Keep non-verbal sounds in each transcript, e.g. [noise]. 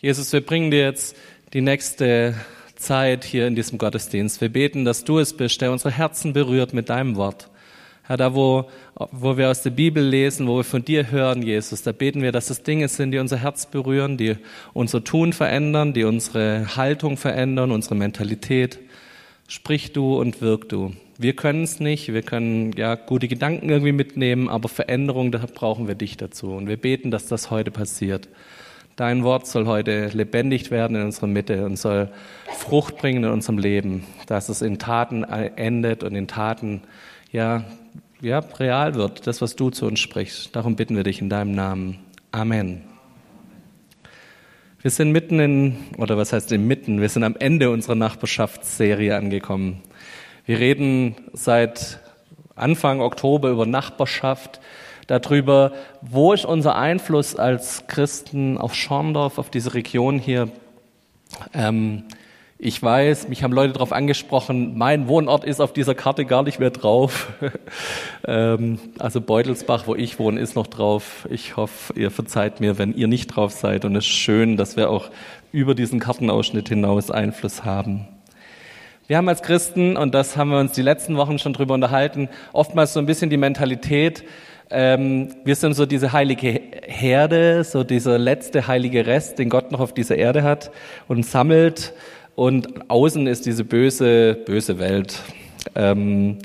Jesus, wir bringen dir jetzt die nächste Zeit hier in diesem Gottesdienst. Wir beten, dass du es bist, der unsere Herzen berührt mit deinem Wort. Herr, da wo, wo wir aus der Bibel lesen, wo wir von dir hören, Jesus, da beten wir, dass es Dinge sind, die unser Herz berühren, die unser Tun verändern, die unsere Haltung verändern, unsere Mentalität. Sprich du und wirk du. Wir können es nicht, wir können ja gute Gedanken irgendwie mitnehmen, aber Veränderung, da brauchen wir dich dazu. Und wir beten, dass das heute passiert. Dein Wort soll heute lebendig werden in unserer Mitte und soll Frucht bringen in unserem Leben, dass es in Taten endet und in Taten ja ja, real wird, das, was du zu uns sprichst. Darum bitten wir dich in deinem Namen. Amen. Wir sind mitten in, oder was heißt inmitten, wir sind am Ende unserer Nachbarschaftsserie angekommen. Wir reden seit Anfang Oktober über Nachbarschaft, darüber, wo ist unser Einfluss als Christen auf Schorndorf, auf diese Region hier. Ähm, ich weiß, mich haben Leute darauf angesprochen, mein Wohnort ist auf dieser Karte gar nicht mehr drauf. [laughs] ähm, also Beutelsbach, wo ich wohne, ist noch drauf. Ich hoffe, ihr verzeiht mir, wenn ihr nicht drauf seid. Und es ist schön, dass wir auch über diesen Kartenausschnitt hinaus Einfluss haben. Wir haben als Christen, und das haben wir uns die letzten Wochen schon drüber unterhalten, oftmals so ein bisschen die Mentalität, ähm, wir sind so diese heilige Herde, so dieser letzte heilige Rest, den Gott noch auf dieser Erde hat und sammelt und außen ist diese böse, böse Welt. Ähm,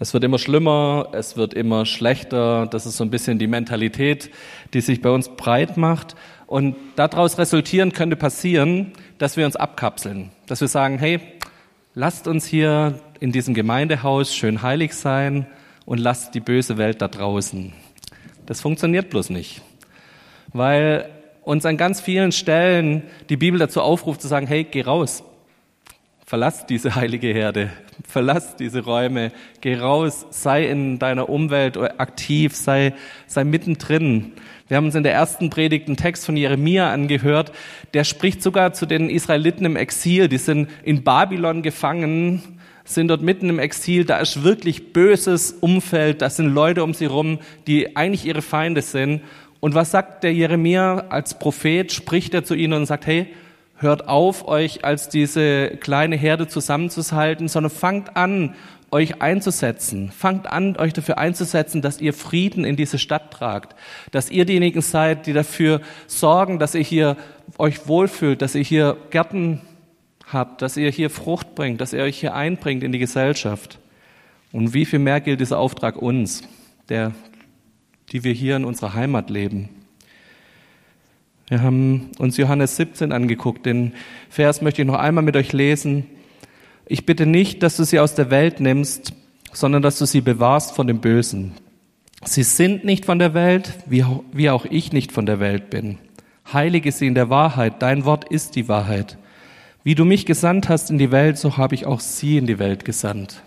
es wird immer schlimmer, es wird immer schlechter. Das ist so ein bisschen die Mentalität, die sich bei uns breit macht. Und daraus resultieren könnte passieren, dass wir uns abkapseln, dass wir sagen, hey, lasst uns hier in diesem Gemeindehaus schön heilig sein und lasst die böse Welt da draußen. Das funktioniert bloß nicht, weil uns an ganz vielen Stellen die Bibel dazu aufruft zu sagen, hey, geh raus, Verlass diese heilige Herde, verlass diese Räume, geh raus, sei in deiner Umwelt aktiv, sei, sei mittendrin. Wir haben uns in der ersten Predigt einen Text von Jeremia angehört, der spricht sogar zu den Israeliten im Exil, die sind in Babylon gefangen, sind dort mitten im Exil, da ist wirklich böses Umfeld, da sind Leute um sie rum, die eigentlich ihre Feinde sind. Und was sagt der Jeremia als Prophet? Spricht er zu ihnen und sagt, hey, hört auf, euch als diese kleine Herde zusammenzuhalten, sondern fangt an, euch einzusetzen. Fangt an, euch dafür einzusetzen, dass ihr Frieden in diese Stadt tragt. Dass ihr diejenigen seid, die dafür sorgen, dass ihr hier euch wohlfühlt, dass ihr hier Gärten habt, dass ihr hier Frucht bringt, dass ihr euch hier einbringt in die Gesellschaft. Und wie viel mehr gilt dieser Auftrag uns, der, die wir hier in unserer Heimat leben? Wir haben uns Johannes 17 angeguckt. Den Vers möchte ich noch einmal mit euch lesen. Ich bitte nicht, dass du sie aus der Welt nimmst, sondern dass du sie bewahrst von dem Bösen. Sie sind nicht von der Welt, wie auch ich nicht von der Welt bin. Heilige sie in der Wahrheit. Dein Wort ist die Wahrheit. Wie du mich gesandt hast in die Welt, so habe ich auch sie in die Welt gesandt.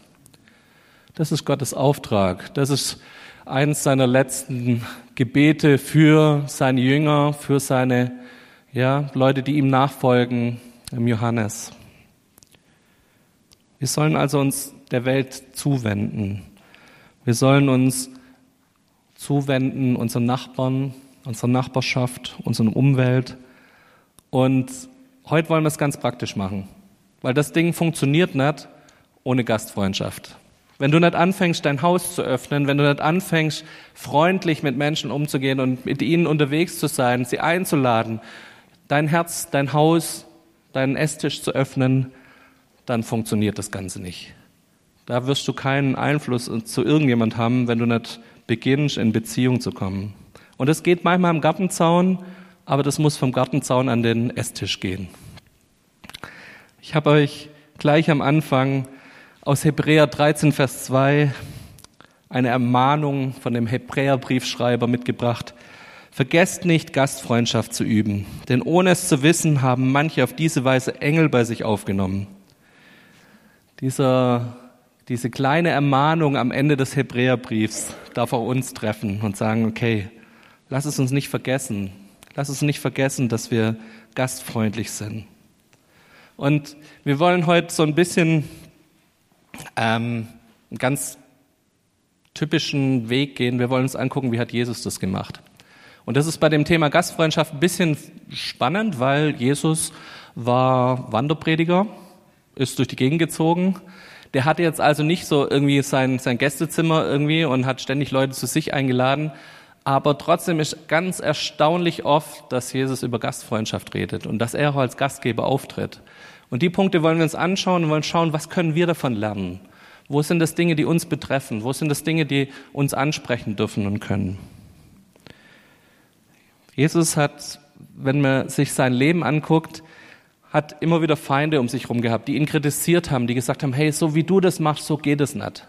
Das ist Gottes Auftrag. Das ist eines seiner letzten Gebete für seine Jünger, für seine ja, Leute, die ihm nachfolgen, im Johannes. Wir sollen also uns der Welt zuwenden. Wir sollen uns zuwenden unseren Nachbarn, unserer Nachbarschaft, unserer Umwelt. Und heute wollen wir es ganz praktisch machen, weil das Ding funktioniert nicht ohne Gastfreundschaft. Wenn du nicht anfängst, dein Haus zu öffnen, wenn du nicht anfängst, freundlich mit Menschen umzugehen und mit ihnen unterwegs zu sein, sie einzuladen, dein Herz, dein Haus, deinen Esstisch zu öffnen, dann funktioniert das Ganze nicht. Da wirst du keinen Einfluss zu irgendjemand haben, wenn du nicht beginnst, in Beziehung zu kommen. Und es geht manchmal am Gartenzaun, aber das muss vom Gartenzaun an den Esstisch gehen. Ich habe euch gleich am Anfang aus Hebräer 13, Vers 2 eine Ermahnung von dem Hebräerbriefschreiber mitgebracht. Vergesst nicht, Gastfreundschaft zu üben, denn ohne es zu wissen, haben manche auf diese Weise Engel bei sich aufgenommen. Dieser, diese kleine Ermahnung am Ende des Hebräerbriefs darf auch uns treffen und sagen, okay, lass es uns nicht vergessen. Lass es nicht vergessen, dass wir gastfreundlich sind. Und wir wollen heute so ein bisschen ähm, einen ganz typischen Weg gehen. Wir wollen uns angucken, wie hat Jesus das gemacht. Und das ist bei dem Thema Gastfreundschaft ein bisschen spannend, weil Jesus war Wanderprediger, ist durch die Gegend gezogen. Der hatte jetzt also nicht so irgendwie sein, sein Gästezimmer irgendwie und hat ständig Leute zu sich eingeladen. Aber trotzdem ist ganz erstaunlich oft, dass Jesus über Gastfreundschaft redet und dass er auch als Gastgeber auftritt. Und die Punkte wollen wir uns anschauen und wollen schauen, was können wir davon lernen? Wo sind das Dinge, die uns betreffen? Wo sind das Dinge, die uns ansprechen dürfen und können? Jesus hat, wenn man sich sein Leben anguckt, hat immer wieder Feinde um sich herum gehabt, die ihn kritisiert haben, die gesagt haben, hey, so wie du das machst, so geht es nicht.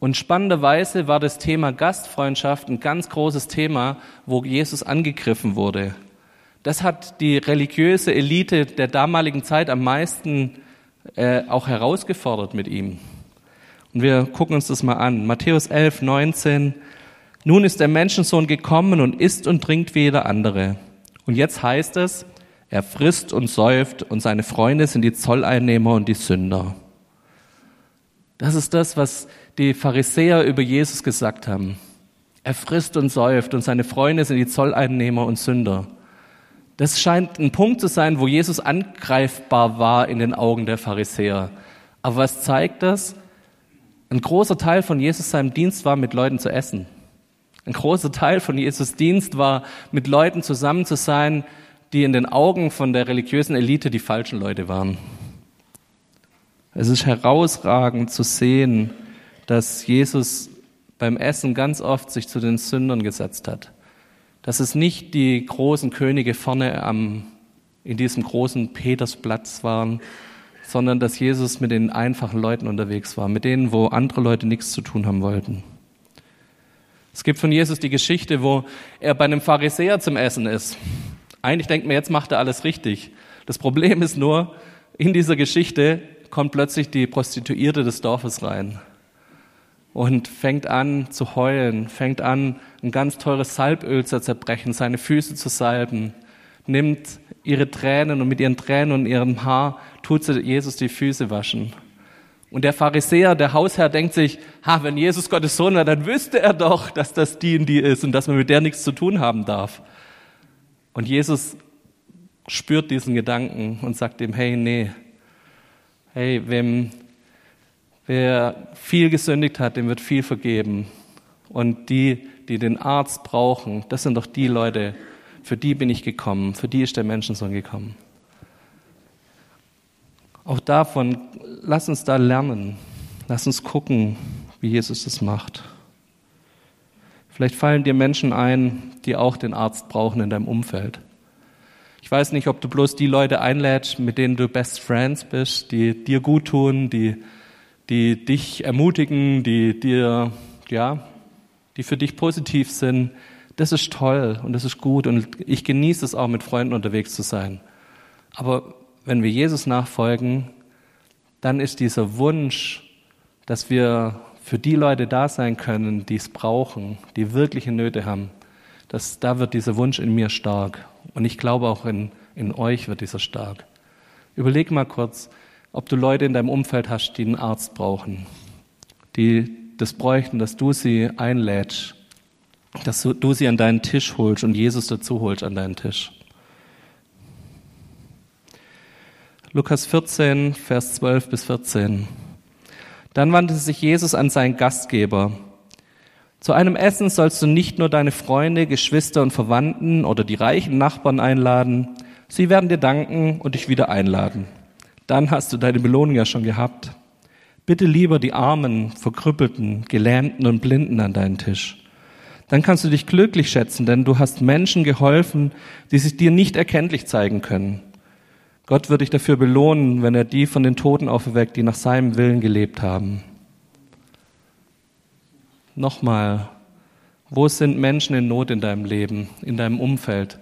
Und spannenderweise war das Thema Gastfreundschaft ein ganz großes Thema, wo Jesus angegriffen wurde. Das hat die religiöse Elite der damaligen Zeit am meisten äh, auch herausgefordert mit ihm. Und wir gucken uns das mal an. Matthäus 11, 19. Nun ist der Menschensohn gekommen und isst und trinkt wie jeder andere. Und jetzt heißt es, er frisst und säuft und seine Freunde sind die Zolleinnehmer und die Sünder. Das ist das, was die Pharisäer über Jesus gesagt haben. Er frisst und säuft und seine Freunde sind die Zolleinnehmer und Sünder. Das scheint ein Punkt zu sein, wo Jesus angreifbar war in den Augen der Pharisäer. Aber was zeigt das? Ein großer Teil von Jesus seinem Dienst war, mit Leuten zu essen. Ein großer Teil von Jesus Dienst war, mit Leuten zusammen zu sein, die in den Augen von der religiösen Elite die falschen Leute waren. Es ist herausragend zu sehen, dass Jesus beim Essen ganz oft sich zu den Sündern gesetzt hat. Dass es nicht die großen Könige vorne am, in diesem großen Petersplatz waren, sondern dass Jesus mit den einfachen Leuten unterwegs war, mit denen, wo andere Leute nichts zu tun haben wollten. Es gibt von Jesus die Geschichte, wo er bei einem Pharisäer zum Essen ist. Eigentlich denkt man, jetzt macht er alles richtig. Das Problem ist nur, in dieser Geschichte kommt plötzlich die Prostituierte des Dorfes rein und fängt an zu heulen, fängt an, ein ganz teures Salböl zu zerbrechen, seine Füße zu salben, nimmt ihre Tränen und mit ihren Tränen und ihrem Haar tut sie Jesus die Füße waschen. Und der Pharisäer, der Hausherr, denkt sich, ha, wenn Jesus Gottes Sohn wäre, dann wüsste er doch, dass das die und die ist und dass man mit der nichts zu tun haben darf. Und Jesus spürt diesen Gedanken und sagt ihm, hey, nee, hey, wem, wer viel gesündigt hat, dem wird viel vergeben. Und die, die den Arzt brauchen, das sind doch die Leute, für die bin ich gekommen, für die ist der Menschensohn gekommen. Auch davon, lass uns da lernen, lass uns gucken, wie Jesus das macht. Vielleicht fallen dir Menschen ein, die auch den Arzt brauchen in deinem Umfeld. Ich weiß nicht, ob du bloß die Leute einlädst, mit denen du Best Friends bist, die dir gut tun, die, die dich ermutigen, die dir, ja, die für dich positiv sind. Das ist toll und das ist gut und ich genieße es auch, mit Freunden unterwegs zu sein. Aber wenn wir Jesus nachfolgen, dann ist dieser Wunsch, dass wir für die Leute da sein können, die es brauchen, die wirkliche Nöte haben, dass da wird dieser Wunsch in mir stark. Und ich glaube auch in, in euch wird dieser stark. Überleg mal kurz, ob du Leute in deinem Umfeld hast, die einen Arzt brauchen, die das bräuchten, dass du sie einlädst, dass du, du sie an deinen Tisch holst und Jesus dazu holst an deinen Tisch. Lukas 14, Vers 12 bis 14. Dann wandte sich Jesus an seinen Gastgeber. Zu einem Essen sollst du nicht nur deine Freunde, Geschwister und Verwandten oder die reichen Nachbarn einladen. Sie werden dir danken und dich wieder einladen. Dann hast du deine Belohnung ja schon gehabt. Bitte lieber die Armen, Verkrüppelten, Gelähmten und Blinden an deinen Tisch. Dann kannst du dich glücklich schätzen, denn du hast Menschen geholfen, die sich dir nicht erkenntlich zeigen können. Gott wird dich dafür belohnen, wenn er die von den Toten auferweckt, die nach seinem Willen gelebt haben. Nochmal, wo sind Menschen in Not in deinem Leben, in deinem Umfeld,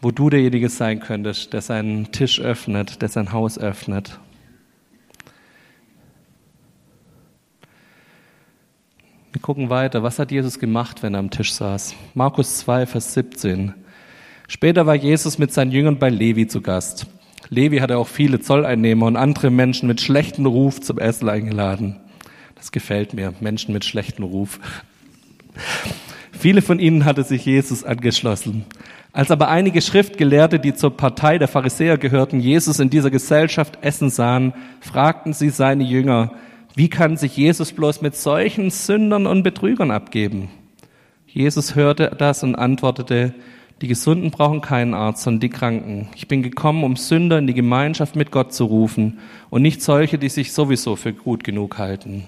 wo du derjenige sein könntest, der seinen Tisch öffnet, der sein Haus öffnet? Wir gucken weiter. Was hat Jesus gemacht, wenn er am Tisch saß? Markus 2, Vers 17. Später war Jesus mit seinen Jüngern bei Levi zu Gast. Levi hatte auch viele Zolleinnehmer und andere Menschen mit schlechtem Ruf zum Essen eingeladen. Das gefällt mir, Menschen mit schlechtem Ruf. Viele von ihnen hatte sich Jesus angeschlossen. Als aber einige Schriftgelehrte, die zur Partei der Pharisäer gehörten, Jesus in dieser Gesellschaft essen sahen, fragten sie seine Jünger, wie kann sich Jesus bloß mit solchen Sündern und Betrügern abgeben? Jesus hörte das und antwortete, die Gesunden brauchen keinen Arzt, sondern die Kranken. Ich bin gekommen, um Sünder in die Gemeinschaft mit Gott zu rufen und nicht solche, die sich sowieso für gut genug halten.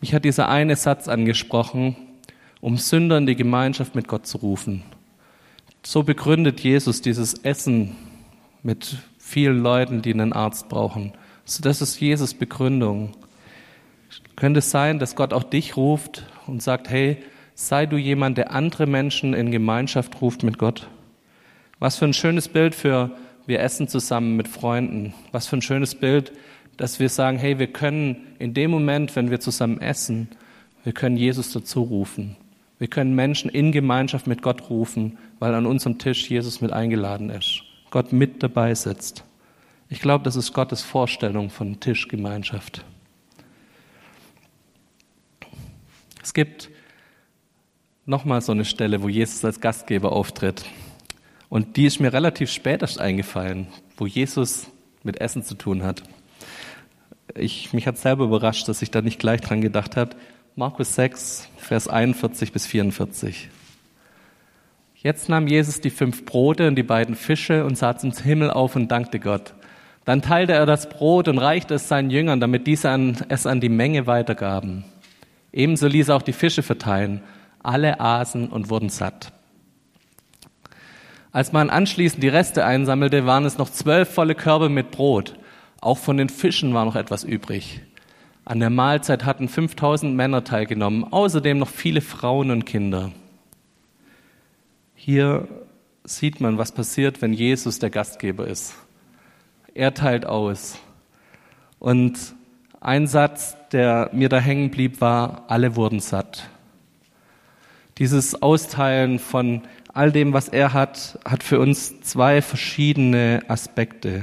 Mich hat dieser eine Satz angesprochen, um Sünder in die Gemeinschaft mit Gott zu rufen. So begründet Jesus dieses Essen mit vielen Leuten, die einen Arzt brauchen. das ist Jesus Begründung. Könnte es sein, dass Gott auch dich ruft und sagt, hey, Sei du jemand, der andere Menschen in Gemeinschaft ruft mit Gott. Was für ein schönes Bild für wir essen zusammen mit Freunden. Was für ein schönes Bild, dass wir sagen, hey, wir können in dem Moment, wenn wir zusammen essen, wir können Jesus dazu rufen. Wir können Menschen in Gemeinschaft mit Gott rufen, weil an unserem Tisch Jesus mit eingeladen ist. Gott mit dabei sitzt. Ich glaube, das ist Gottes Vorstellung von Tischgemeinschaft. Es gibt nochmal so eine Stelle, wo Jesus als Gastgeber auftritt. Und die ist mir relativ spät erst eingefallen, wo Jesus mit Essen zu tun hat. Ich, mich hat selber überrascht, dass ich da nicht gleich dran gedacht habe. Markus 6, Vers 41 bis 44. Jetzt nahm Jesus die fünf Brote und die beiden Fische und sah zum Himmel auf und dankte Gott. Dann teilte er das Brot und reichte es seinen Jüngern, damit diese es an die Menge weitergaben. Ebenso ließ er auch die Fische verteilen. Alle aßen und wurden satt. Als man anschließend die Reste einsammelte, waren es noch zwölf volle Körbe mit Brot. Auch von den Fischen war noch etwas übrig. An der Mahlzeit hatten 5000 Männer teilgenommen, außerdem noch viele Frauen und Kinder. Hier sieht man, was passiert, wenn Jesus der Gastgeber ist. Er teilt aus. Und ein Satz, der mir da hängen blieb, war, alle wurden satt. Dieses Austeilen von all dem, was er hat, hat für uns zwei verschiedene Aspekte.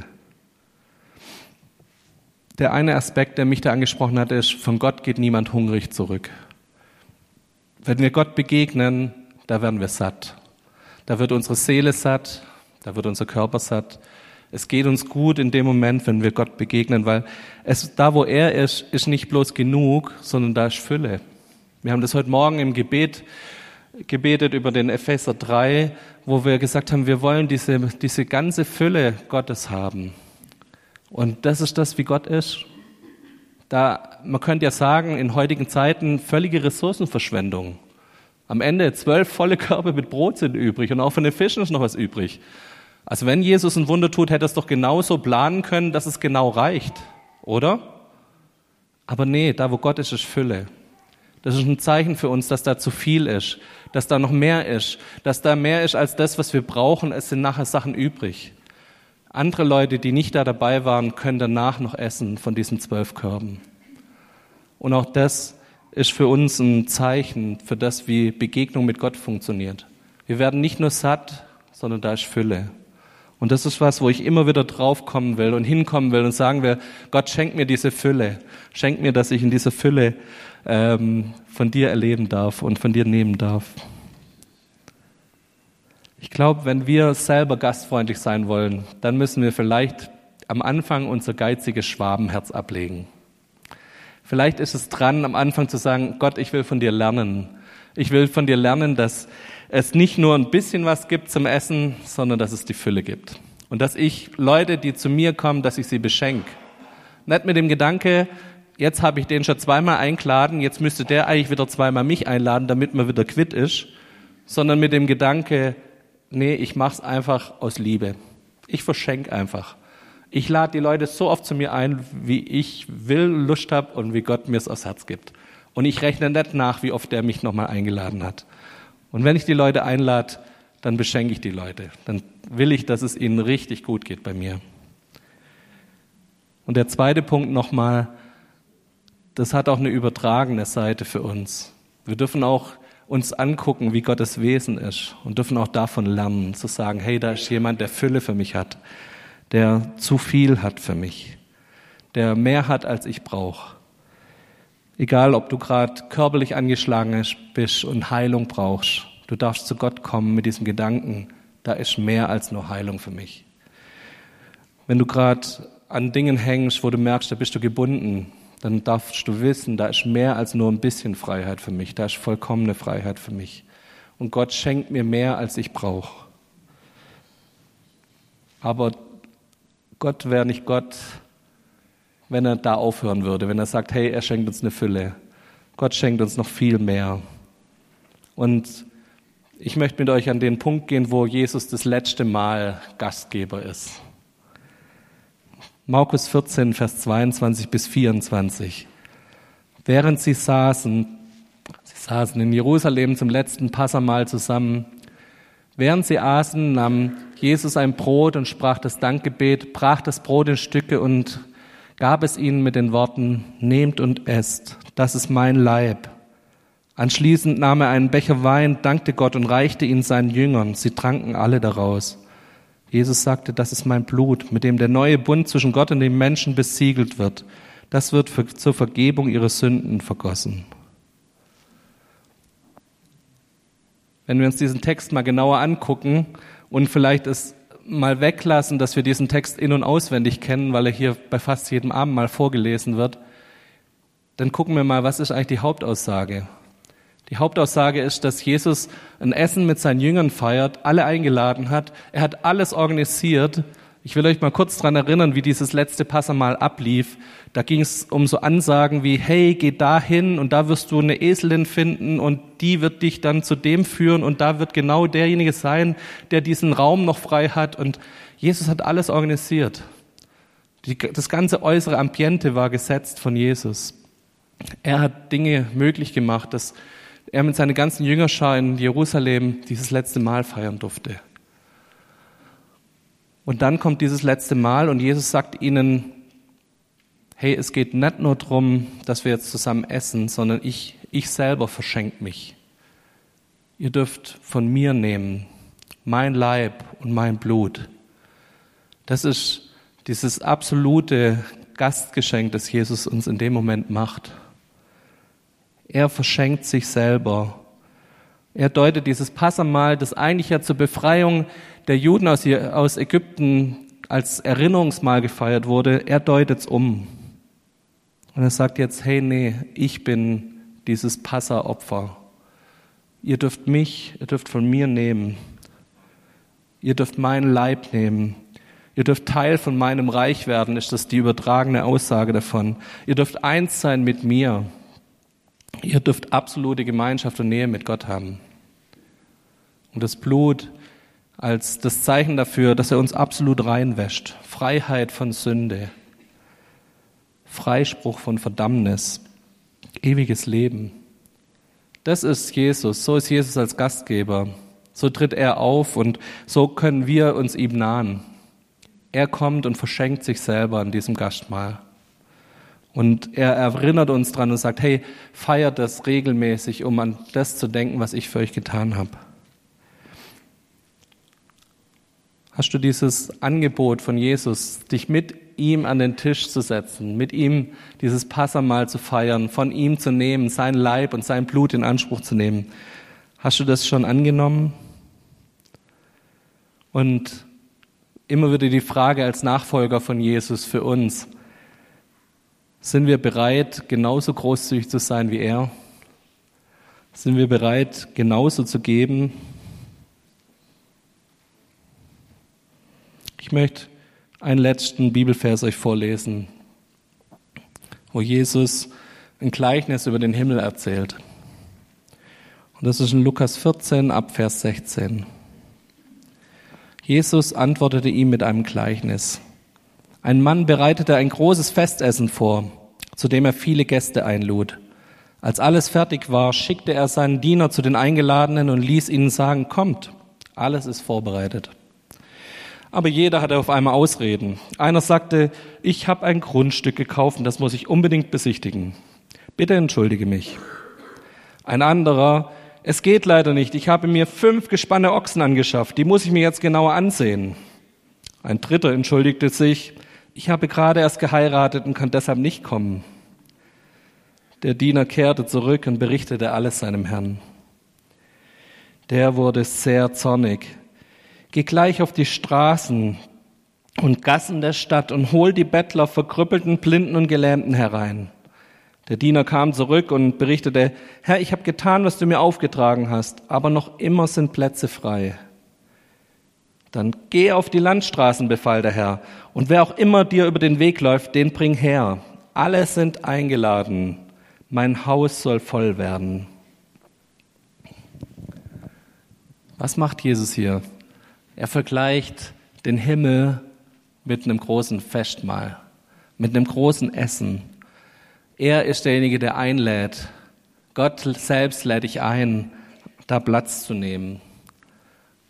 Der eine Aspekt, der mich da angesprochen hat, ist, von Gott geht niemand hungrig zurück. Wenn wir Gott begegnen, da werden wir satt. Da wird unsere Seele satt, da wird unser Körper satt. Es geht uns gut in dem Moment, wenn wir Gott begegnen, weil es, da wo er ist, ist nicht bloß genug, sondern da ist Fülle. Wir haben das heute Morgen im Gebet gebetet über den Epheser 3, wo wir gesagt haben, wir wollen diese, diese ganze Fülle Gottes haben. Und das ist das, wie Gott ist. Da, man könnte ja sagen, in heutigen Zeiten völlige Ressourcenverschwendung. Am Ende zwölf volle Körbe mit Brot sind übrig und auch von den Fischen ist noch was übrig. Also wenn Jesus ein Wunder tut, hätte er es doch genauso planen können, dass es genau reicht, oder? Aber nee, da wo Gott ist, ist Fülle. Das ist ein Zeichen für uns, dass da zu viel ist, dass da noch mehr ist, dass da mehr ist als das, was wir brauchen. Es sind nachher Sachen übrig. Andere Leute, die nicht da dabei waren, können danach noch essen von diesen zwölf Körben. Und auch das ist für uns ein Zeichen für das, wie Begegnung mit Gott funktioniert. Wir werden nicht nur satt, sondern da ist Fülle. Und das ist was, wo ich immer wieder draufkommen will und hinkommen will und sagen will, Gott schenkt mir diese Fülle. Schenkt mir, dass ich in dieser Fülle ähm, von dir erleben darf und von dir nehmen darf. Ich glaube, wenn wir selber gastfreundlich sein wollen, dann müssen wir vielleicht am Anfang unser geiziges Schwabenherz ablegen. Vielleicht ist es dran, am Anfang zu sagen, Gott, ich will von dir lernen. Ich will von dir lernen, dass es nicht nur ein bisschen was gibt zum Essen, sondern dass es die Fülle gibt. Und dass ich Leute, die zu mir kommen, dass ich sie beschenke. Nicht mit dem Gedanke, jetzt habe ich den schon zweimal eingeladen, jetzt müsste der eigentlich wieder zweimal mich einladen, damit man wieder quitt ist, sondern mit dem Gedanke, nee, ich mach's einfach aus Liebe. Ich verschenke einfach. Ich lade die Leute so oft zu mir ein, wie ich will, Lust habe und wie Gott mir es aufs Herz gibt. Und ich rechne nicht nach, wie oft er mich nochmal eingeladen hat. Und wenn ich die Leute einlade, dann beschenke ich die Leute. Dann will ich, dass es ihnen richtig gut geht bei mir. Und der zweite Punkt nochmal, das hat auch eine übertragene Seite für uns. Wir dürfen auch uns angucken, wie Gottes Wesen ist und dürfen auch davon lernen, zu sagen, hey, da ist jemand, der Fülle für mich hat, der zu viel hat für mich, der mehr hat, als ich brauche. Egal, ob du gerade körperlich angeschlagen bist und Heilung brauchst, du darfst zu Gott kommen mit diesem Gedanken, da ist mehr als nur Heilung für mich. Wenn du gerade an Dingen hängst, wo du merkst, da bist du gebunden, dann darfst du wissen, da ist mehr als nur ein bisschen Freiheit für mich, da ist vollkommene Freiheit für mich. Und Gott schenkt mir mehr, als ich brauche. Aber Gott wäre nicht Gott, wenn er da aufhören würde, wenn er sagt, hey, er schenkt uns eine Fülle. Gott schenkt uns noch viel mehr. Und ich möchte mit euch an den Punkt gehen, wo Jesus das letzte Mal Gastgeber ist. Markus 14, Vers 22 bis 24. Während sie saßen, sie saßen in Jerusalem zum letzten Passamal zusammen, während sie aßen, nahm Jesus ein Brot und sprach das Dankgebet, brach das Brot in Stücke und gab es ihnen mit den Worten, nehmt und esst, das ist mein Leib. Anschließend nahm er einen Becher Wein, dankte Gott und reichte ihn seinen Jüngern. Sie tranken alle daraus. Jesus sagte, das ist mein Blut, mit dem der neue Bund zwischen Gott und dem Menschen besiegelt wird. Das wird für, zur Vergebung ihrer Sünden vergossen. Wenn wir uns diesen Text mal genauer angucken und vielleicht es mal weglassen, dass wir diesen Text in- und auswendig kennen, weil er hier bei fast jedem Abend mal vorgelesen wird, dann gucken wir mal, was ist eigentlich die Hauptaussage? Die Hauptaussage ist, dass Jesus ein Essen mit seinen Jüngern feiert, alle eingeladen hat. Er hat alles organisiert. Ich will euch mal kurz dran erinnern, wie dieses letzte Passamal ablief. Da ging es um so Ansagen wie, hey, geh da hin und da wirst du eine Eselin finden und die wird dich dann zu dem führen und da wird genau derjenige sein, der diesen Raum noch frei hat. Und Jesus hat alles organisiert. Die, das ganze äußere Ambiente war gesetzt von Jesus. Er hat Dinge möglich gemacht, dass er mit seiner ganzen Jüngerschar in Jerusalem dieses letzte Mal feiern durfte. Und dann kommt dieses letzte Mal und Jesus sagt ihnen, hey, es geht nicht nur darum, dass wir jetzt zusammen essen, sondern ich, ich selber verschenke mich. Ihr dürft von mir nehmen, mein Leib und mein Blut. Das ist dieses absolute Gastgeschenk, das Jesus uns in dem Moment macht. Er verschenkt sich selber. Er deutet dieses Passamal, das eigentlich ja zur Befreiung der Juden aus, aus Ägypten als Erinnerungsmal gefeiert wurde, er deutet es um. Und er sagt jetzt, hey, nee, ich bin dieses Passaopfer. Ihr dürft mich, ihr dürft von mir nehmen. Ihr dürft meinen Leib nehmen. Ihr dürft Teil von meinem Reich werden, ist das die übertragene Aussage davon. Ihr dürft eins sein mit mir. Ihr dürft absolute Gemeinschaft und Nähe mit Gott haben. Und das Blut als das Zeichen dafür, dass er uns absolut reinwäscht. Freiheit von Sünde, Freispruch von Verdammnis, ewiges Leben. Das ist Jesus, so ist Jesus als Gastgeber. So tritt er auf und so können wir uns ihm nahen. Er kommt und verschenkt sich selber an diesem Gastmahl. Und er erinnert uns dran und sagt, hey, feiert das regelmäßig, um an das zu denken, was ich für euch getan habe. Hast du dieses Angebot von Jesus, dich mit ihm an den Tisch zu setzen, mit ihm dieses Passamal zu feiern, von ihm zu nehmen, sein Leib und sein Blut in Anspruch zu nehmen? Hast du das schon angenommen? Und immer wieder die Frage als Nachfolger von Jesus für uns, sind wir bereit, genauso großzügig zu sein wie er? Sind wir bereit, genauso zu geben? Ich möchte einen letzten Bibelvers euch vorlesen, wo Jesus ein Gleichnis über den Himmel erzählt. Und das ist in Lukas 14 ab Vers 16. Jesus antwortete ihm mit einem Gleichnis. Ein Mann bereitete ein großes Festessen vor, zu dem er viele Gäste einlud. Als alles fertig war, schickte er seinen Diener zu den Eingeladenen und ließ ihnen sagen, kommt, alles ist vorbereitet. Aber jeder hatte auf einmal Ausreden. Einer sagte, ich habe ein Grundstück gekauft und das muss ich unbedingt besichtigen. Bitte entschuldige mich. Ein anderer, es geht leider nicht, ich habe mir fünf gespanne Ochsen angeschafft, die muss ich mir jetzt genauer ansehen. Ein dritter entschuldigte sich, ich habe gerade erst geheiratet und kann deshalb nicht kommen. Der Diener kehrte zurück und berichtete alles seinem Herrn. Der wurde sehr zornig. Geh gleich auf die Straßen und Gassen der Stadt und hol die Bettler, Verkrüppelten, Blinden und Gelähmten herein. Der Diener kam zurück und berichtete, Herr, ich habe getan, was du mir aufgetragen hast, aber noch immer sind Plätze frei. Dann geh auf die Landstraßen, befahl der Herr, und wer auch immer dir über den Weg läuft, den bring her. Alle sind eingeladen mein Haus soll voll werden. Was macht Jesus hier? Er vergleicht den Himmel mit einem großen Festmahl, mit einem großen Essen. Er ist derjenige, der einlädt. Gott selbst lädt dich ein, da Platz zu nehmen.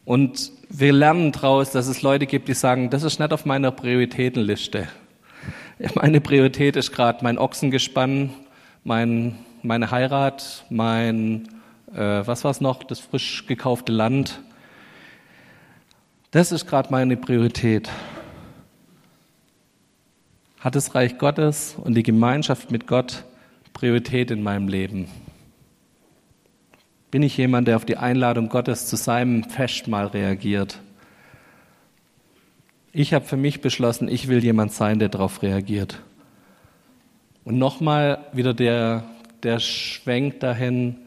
Und wir lernen daraus, dass es Leute gibt, die sagen, das ist nicht auf meiner Prioritätenliste. Meine Priorität ist gerade mein Ochsengespann mein, meine Heirat, mein, äh, was war es noch, das frisch gekaufte Land. Das ist gerade meine Priorität. Hat das Reich Gottes und die Gemeinschaft mit Gott Priorität in meinem Leben? Bin ich jemand, der auf die Einladung Gottes zu seinem Festmahl reagiert? Ich habe für mich beschlossen, ich will jemand sein, der darauf reagiert. Und nochmal wieder der, der Schwenk dahin,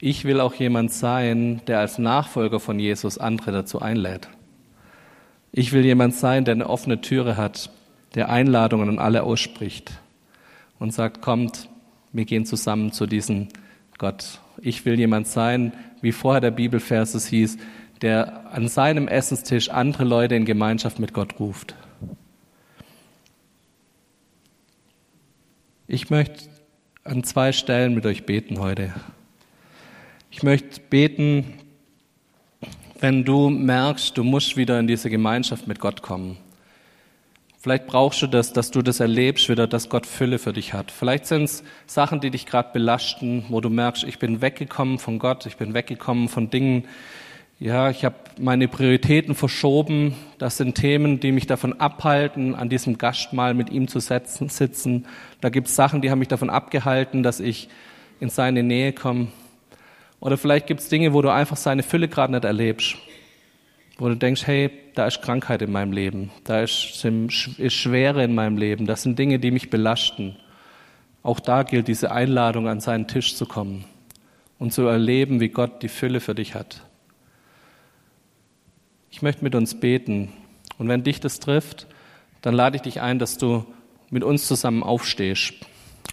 ich will auch jemand sein, der als Nachfolger von Jesus andere dazu einlädt. Ich will jemand sein, der eine offene Türe hat, der Einladungen an alle ausspricht und sagt, kommt, wir gehen zusammen zu diesem Gott. Ich will jemand sein, wie vorher der Bibelvers es hieß, der an seinem Essenstisch andere Leute in Gemeinschaft mit Gott ruft. Ich möchte an zwei Stellen mit euch beten heute. Ich möchte beten, wenn du merkst, du musst wieder in diese Gemeinschaft mit Gott kommen. Vielleicht brauchst du das, dass du das erlebst wieder, dass Gott Fülle für dich hat. Vielleicht sind es Sachen, die dich gerade belasten, wo du merkst, ich bin weggekommen von Gott, ich bin weggekommen von Dingen, ja, ich habe meine Prioritäten verschoben. Das sind Themen, die mich davon abhalten, an diesem Gastmahl mit ihm zu setzen, sitzen. Da gibt es Sachen, die haben mich davon abgehalten, dass ich in seine Nähe komme. Oder vielleicht gibt es Dinge, wo du einfach seine Fülle gerade nicht erlebst. Wo du denkst, hey, da ist Krankheit in meinem Leben, da ist, Schwere in meinem Leben, das sind Dinge, die mich belasten. Auch da gilt diese Einladung, an seinen Tisch zu kommen und zu erleben, wie Gott die Fülle für dich hat. Ich möchte mit uns beten. Und wenn dich das trifft, dann lade ich dich ein, dass du mit uns zusammen aufstehst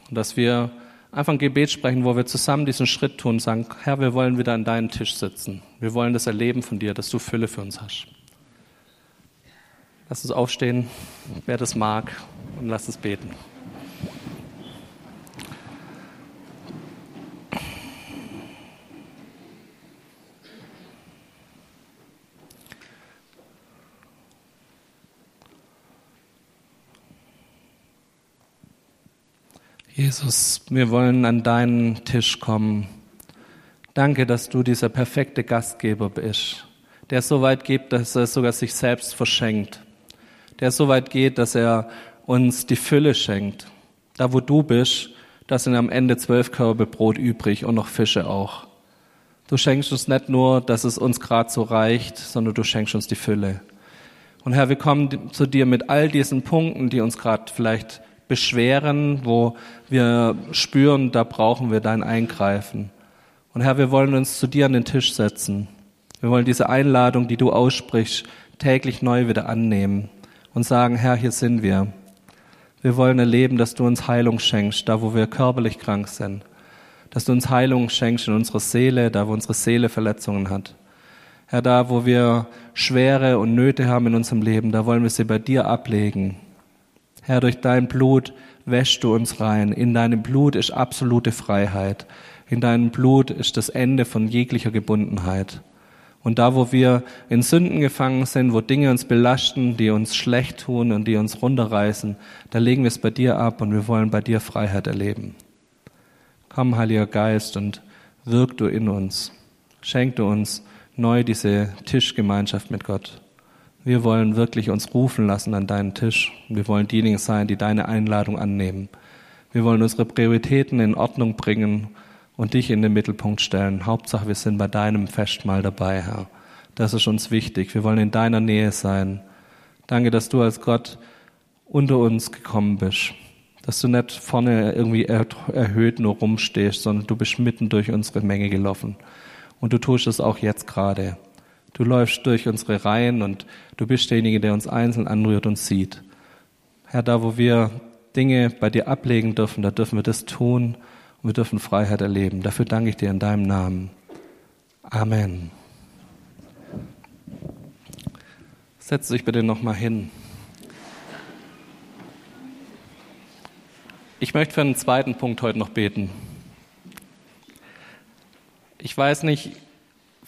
und dass wir einfach ein Gebet sprechen, wo wir zusammen diesen Schritt tun und sagen, Herr, wir wollen wieder an deinen Tisch sitzen. Wir wollen das erleben von dir, dass du Fülle für uns hast. Lass uns aufstehen, wer das mag, und lass uns beten. Jesus, wir wollen an deinen Tisch kommen. Danke, dass du dieser perfekte Gastgeber bist, der so weit geht, dass er sogar sich selbst verschenkt, der so weit geht, dass er uns die Fülle schenkt. Da, wo du bist, da sind am Ende zwölf Körbe Brot übrig und noch Fische auch. Du schenkst uns nicht nur, dass es uns gerade so reicht, sondern du schenkst uns die Fülle. Und Herr, wir kommen zu dir mit all diesen Punkten, die uns gerade vielleicht beschweren, wo wir spüren, da brauchen wir dein Eingreifen. Und Herr, wir wollen uns zu dir an den Tisch setzen. Wir wollen diese Einladung, die du aussprichst, täglich neu wieder annehmen und sagen, Herr, hier sind wir. Wir wollen erleben, dass du uns Heilung schenkst, da wo wir körperlich krank sind. Dass du uns Heilung schenkst in unserer Seele, da wo unsere Seele Verletzungen hat. Herr, da wo wir Schwere und Nöte haben in unserem Leben, da wollen wir sie bei dir ablegen Herr, durch dein Blut wäschst du uns rein. In deinem Blut ist absolute Freiheit. In deinem Blut ist das Ende von jeglicher Gebundenheit. Und da, wo wir in Sünden gefangen sind, wo Dinge uns belasten, die uns schlecht tun und die uns runterreißen, da legen wir es bei dir ab und wir wollen bei dir Freiheit erleben. Komm, Heiliger Geist, und wirk du in uns. Schenk du uns neu diese Tischgemeinschaft mit Gott. Wir wollen wirklich uns rufen lassen an deinen Tisch. Wir wollen diejenigen sein, die deine Einladung annehmen. Wir wollen unsere Prioritäten in Ordnung bringen und dich in den Mittelpunkt stellen. Hauptsache, wir sind bei deinem Festmahl dabei, Herr. Das ist uns wichtig. Wir wollen in deiner Nähe sein. Danke, dass du als Gott unter uns gekommen bist. Dass du nicht vorne irgendwie erhöht nur rumstehst, sondern du bist mitten durch unsere Menge gelaufen. Und du tust es auch jetzt gerade. Du läufst durch unsere Reihen und du bist derjenige, der uns einzeln anrührt und sieht. Herr, da wo wir Dinge bei dir ablegen dürfen, da dürfen wir das tun und wir dürfen Freiheit erleben. Dafür danke ich dir in deinem Namen. Amen. Setz dich bitte nochmal hin. Ich möchte für einen zweiten Punkt heute noch beten. Ich weiß nicht,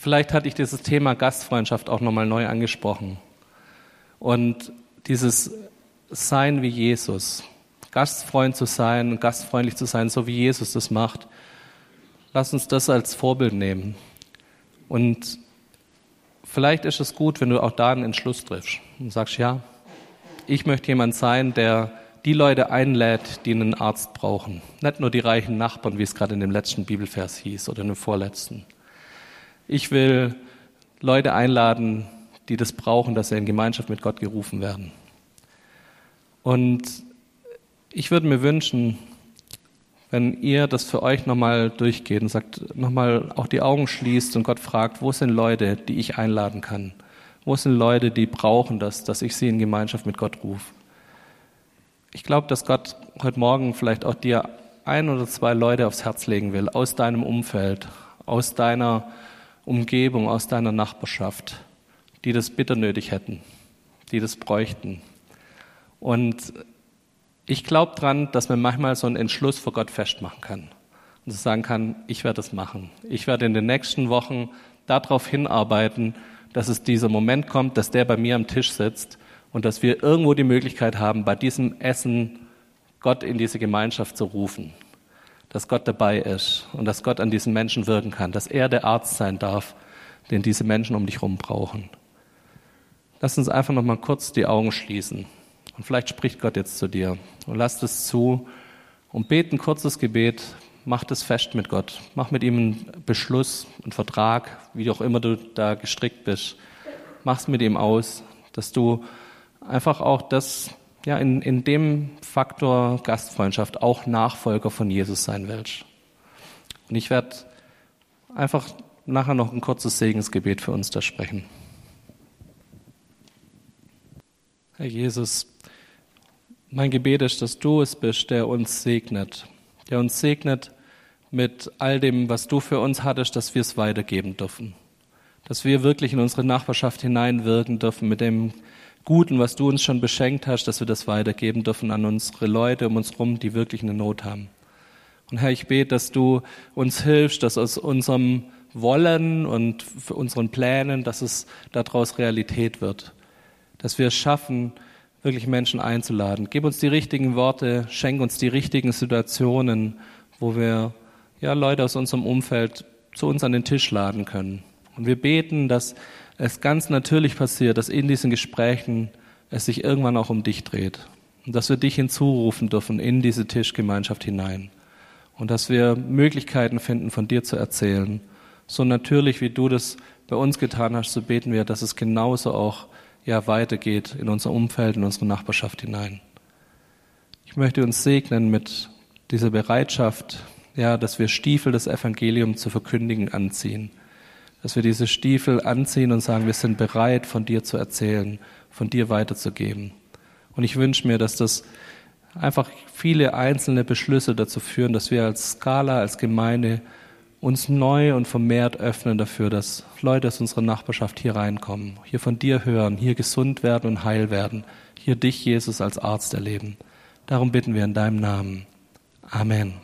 vielleicht hatte ich dieses Thema Gastfreundschaft auch nochmal neu angesprochen. Und dieses Sein wie Jesus, Gastfreund zu sein, gastfreundlich zu sein, so wie Jesus das macht. Lass uns das als Vorbild nehmen. Und vielleicht ist es gut, wenn du auch da einen Entschluss triffst und sagst, ja, ich möchte jemand sein, der die Leute einlädt, die einen Arzt brauchen. Nicht nur die reichen Nachbarn, wie es gerade in dem letzten Bibelvers hieß oder in dem vorletzten. Ich will Leute einladen, die das brauchen, dass sie in Gemeinschaft mit Gott gerufen werden. Und ich würde mir wünschen, wenn ihr das für euch nochmal durchgeht und sagt, nochmal auch die Augen schließt und Gott fragt, wo sind Leute, die ich einladen kann? Wo sind Leute, die brauchen das, dass ich sie in Gemeinschaft mit Gott rufe? Ich glaube, dass Gott heute Morgen vielleicht auch dir ein oder zwei Leute aufs Herz legen will, aus deinem Umfeld, aus deiner Umgebung, aus deiner Nachbarschaft, die das bitter nötig hätten, die das bräuchten. Und ich glaube dran, dass man manchmal so einen Entschluss vor Gott festmachen kann und sagen kann, ich werde es machen. Ich werde in den nächsten Wochen darauf hinarbeiten, dass es dieser Moment kommt, dass der bei mir am Tisch sitzt und dass wir irgendwo die Möglichkeit haben, bei diesem Essen Gott in diese Gemeinschaft zu rufen, dass Gott dabei ist und dass Gott an diesen Menschen wirken kann, dass er der Arzt sein darf, den diese Menschen um dich herum brauchen. Lass uns einfach noch mal kurz die Augen schließen. Und vielleicht spricht Gott jetzt zu dir. Und lass es zu und bete ein kurzes Gebet, mach das fest mit Gott, mach mit ihm einen Beschluss, einen Vertrag, wie auch immer du da gestrickt bist, mach's mit ihm aus, dass du einfach auch das, ja, in, in dem Faktor Gastfreundschaft auch Nachfolger von Jesus sein willst. Und ich werde einfach nachher noch ein kurzes Segensgebet für uns da sprechen. Herr Jesus, mein Gebet ist, dass du es bist, der uns segnet, der uns segnet mit all dem, was du für uns hattest, dass wir es weitergeben dürfen, dass wir wirklich in unsere Nachbarschaft hineinwirken dürfen mit dem Guten, was du uns schon beschenkt hast, dass wir das weitergeben dürfen an unsere Leute um uns herum, die wirklich eine Not haben. Und Herr, ich bete, dass du uns hilfst, dass aus unserem Wollen und unseren Plänen, dass es daraus Realität wird. Dass wir es schaffen, wirklich Menschen einzuladen. Gib uns die richtigen Worte, schenk uns die richtigen Situationen, wo wir ja, Leute aus unserem Umfeld zu uns an den Tisch laden können. Und wir beten, dass es ganz natürlich passiert, dass in diesen Gesprächen es sich irgendwann auch um dich dreht. Und dass wir dich hinzurufen dürfen in diese Tischgemeinschaft hinein. Und dass wir Möglichkeiten finden, von dir zu erzählen. So natürlich, wie du das bei uns getan hast, so beten wir, dass es genauso auch ja weitergeht in unser Umfeld, in unsere Nachbarschaft hinein. Ich möchte uns segnen mit dieser Bereitschaft, ja, dass wir Stiefel des Evangeliums zu verkündigen anziehen dass wir diese Stiefel anziehen und sagen, wir sind bereit, von dir zu erzählen, von dir weiterzugeben. Und ich wünsche mir, dass das einfach viele einzelne Beschlüsse dazu führen, dass wir als Skala, als Gemeinde uns neu und vermehrt öffnen dafür, dass Leute aus unserer Nachbarschaft hier reinkommen, hier von dir hören, hier gesund werden und heil werden, hier dich, Jesus, als Arzt erleben. Darum bitten wir in deinem Namen. Amen.